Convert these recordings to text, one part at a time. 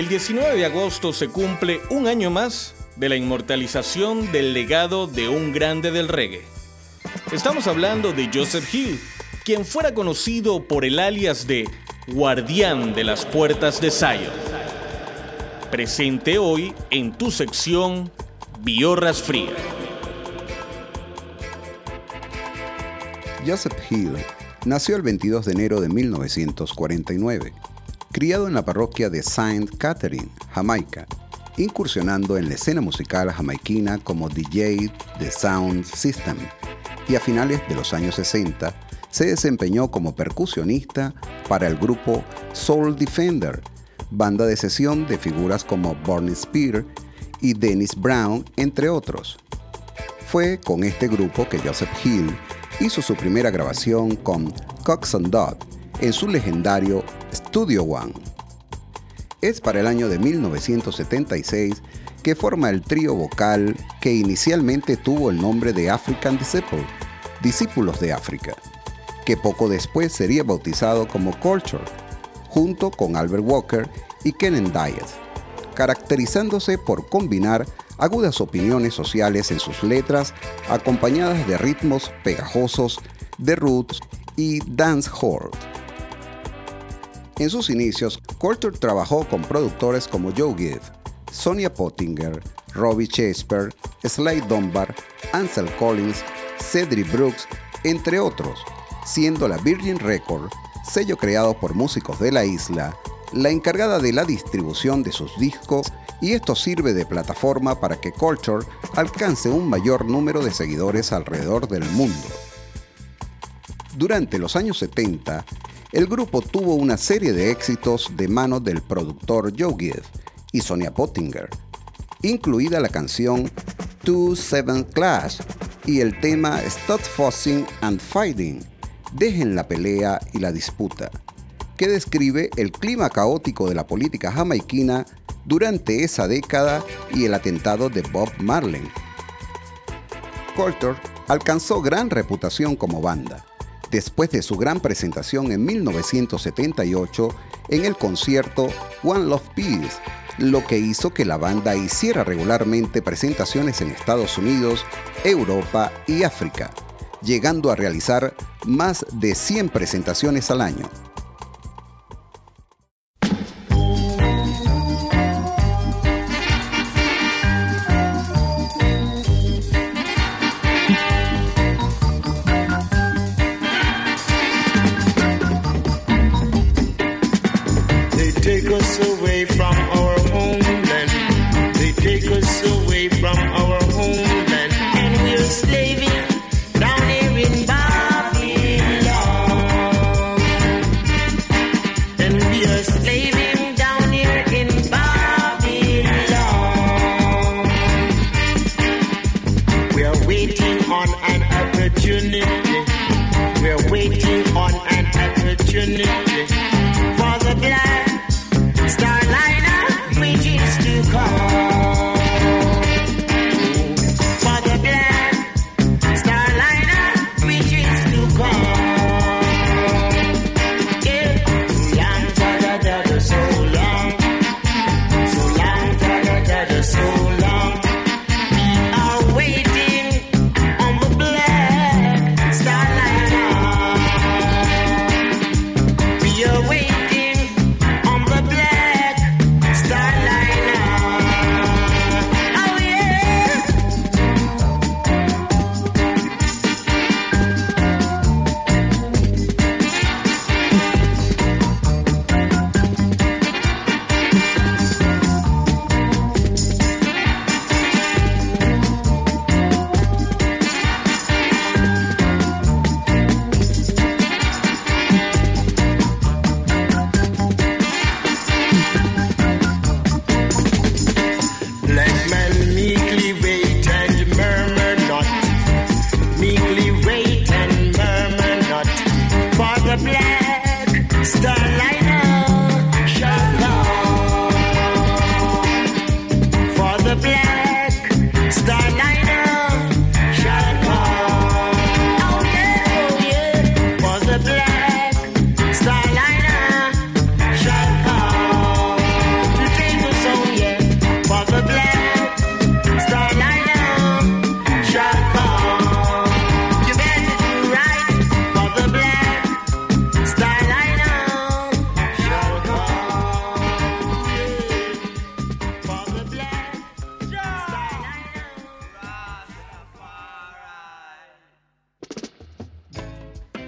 El 19 de agosto se cumple un año más de la inmortalización del legado de un grande del reggae. Estamos hablando de Joseph Hill, quien fuera conocido por el alias de Guardián de las Puertas de Zion. Presente hoy en tu sección Biorras Frías. Joseph Hill nació el 22 de enero de 1949, criado en la parroquia de Saint Catherine, Jamaica, incursionando en la escena musical jamaiquina como DJ de Sound System, y a finales de los años 60 se desempeñó como percusionista para el grupo Soul Defender, banda de sesión de figuras como Barney Spear y Dennis Brown, entre otros. Fue con este grupo que Joseph Hill hizo su primera grabación con Cox and Dog en su legendario Studio One. Es para el año de 1976 que forma el trío vocal que inicialmente tuvo el nombre de African Disciple, Discípulos de África, que poco después sería bautizado como Culture, junto con Albert Walker y Kenan Diaz, caracterizándose por combinar agudas opiniones sociales en sus letras, acompañadas de ritmos pegajosos de roots y dancehall. En sus inicios, Coulter trabajó con productores como Joe Gibb, Sonia Pottinger, Robbie Shakespeare, Slade Dunbar, Ansel Collins, Cedric Brooks, entre otros, siendo la Virgin Record, sello creado por músicos de la isla, la encargada de la distribución de sus discos y esto sirve de plataforma para que Culture alcance un mayor número de seguidores alrededor del mundo. Durante los años 70, el grupo tuvo una serie de éxitos de mano del productor Joe Gibb y Sonia Pottinger, incluida la canción Two Seven Clash y el tema Stop Fussing and Fighting, Dejen la pelea y la disputa, que describe el clima caótico de la política jamaiquina durante esa década y el atentado de Bob Marley. Coulter alcanzó gran reputación como banda, después de su gran presentación en 1978 en el concierto One Love Peace, lo que hizo que la banda hiciera regularmente presentaciones en Estados Unidos, Europa y África, llegando a realizar más de 100 presentaciones al año.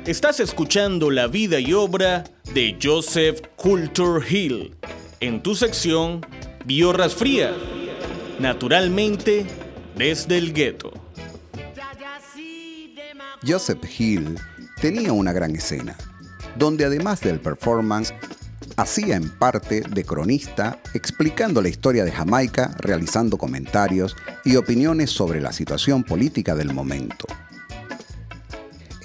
Estás escuchando la vida y obra de Joseph Culture Hill en tu sección Biorras Fría, naturalmente desde el gueto. Joseph Hill tenía una gran escena, donde además del performance, hacía en parte de cronista, explicando la historia de Jamaica, realizando comentarios y opiniones sobre la situación política del momento.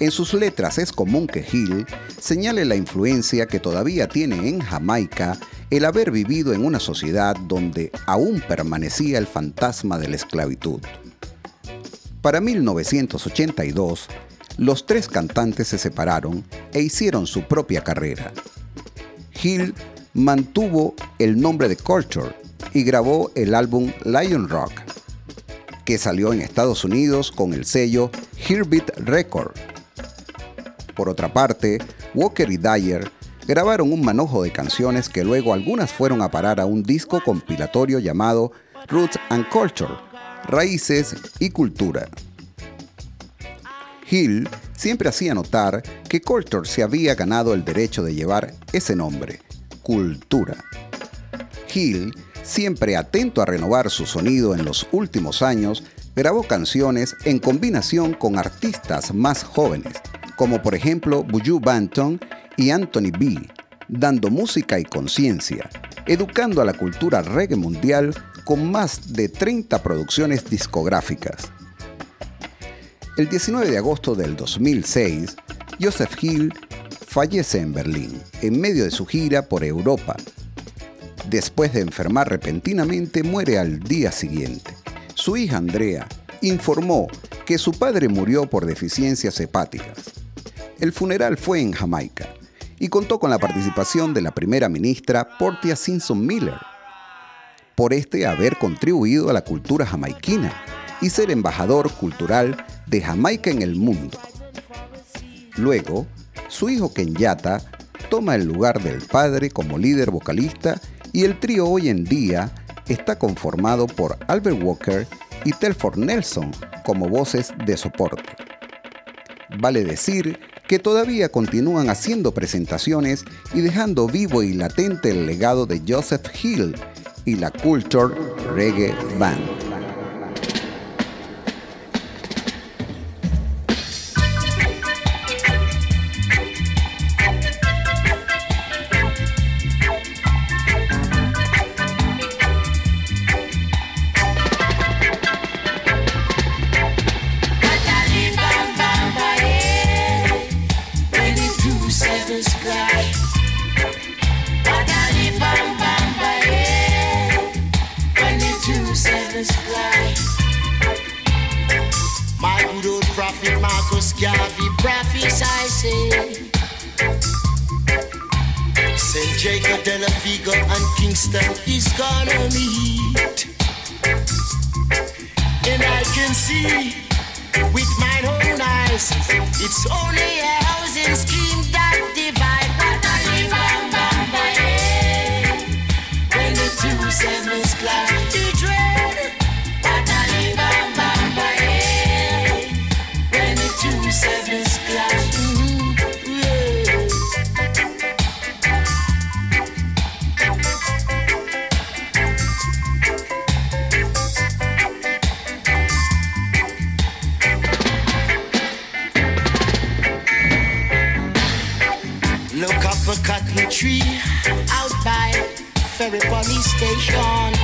En sus letras es común que Hill señale la influencia que todavía tiene en Jamaica el haber vivido en una sociedad donde aún permanecía el fantasma de la esclavitud. Para 1982, los tres cantantes se separaron e hicieron su propia carrera. Hill mantuvo el nombre de Culture y grabó el álbum Lion Rock, que salió en Estados Unidos con el sello Hearbeat Record por otra parte, Walker y Dyer grabaron un manojo de canciones que luego algunas fueron a parar a un disco compilatorio llamado Roots and Culture, Raíces y Cultura. Hill siempre hacía notar que Culture se había ganado el derecho de llevar ese nombre, Cultura. Hill, siempre atento a renovar su sonido en los últimos años, grabó canciones en combinación con artistas más jóvenes, como por ejemplo Buju Banton y Anthony B., dando música y conciencia, educando a la cultura reggae mundial con más de 30 producciones discográficas. El 19 de agosto del 2006, Joseph Hill fallece en Berlín, en medio de su gira por Europa. Después de enfermar repentinamente, muere al día siguiente. Su hija Andrea informó que su padre murió por deficiencias hepáticas. El funeral fue en Jamaica y contó con la participación de la primera ministra Portia Simpson Miller, por este haber contribuido a la cultura jamaiquina y ser embajador cultural de Jamaica en el mundo. Luego, su hijo Kenyatta toma el lugar del padre como líder vocalista y el trío hoy en día está conformado por Albert Walker y Telford Nelson como voces de soporte. Vale decir que todavía continúan haciendo presentaciones y dejando vivo y latente el legado de Joseph Hill y la Culture Reggae Band. Marcus Garvey prophesizing. Saint Jacob de la Vega and Kingston is gonna meet. And I can see with my own eyes, it's only a housing scheme tree out by Ferry Police Station.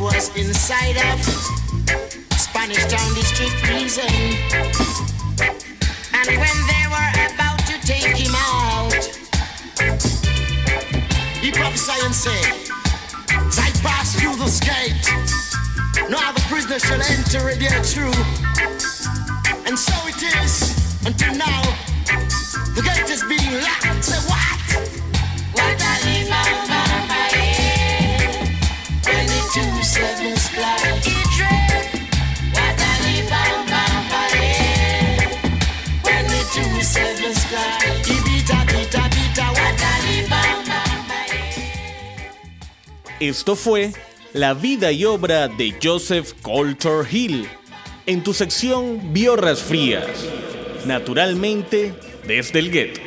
Was inside of Spanish Town District prison. And when they were about to take him out, he prophesied and said, As I pass through this gate, no other prisoner shall enter it there through. And so it is until now. The gate is being locked. Say what? What a When Esto fue la vida y obra de Joseph Coulter Hill en tu sección Biorras Frías, naturalmente desde el gueto.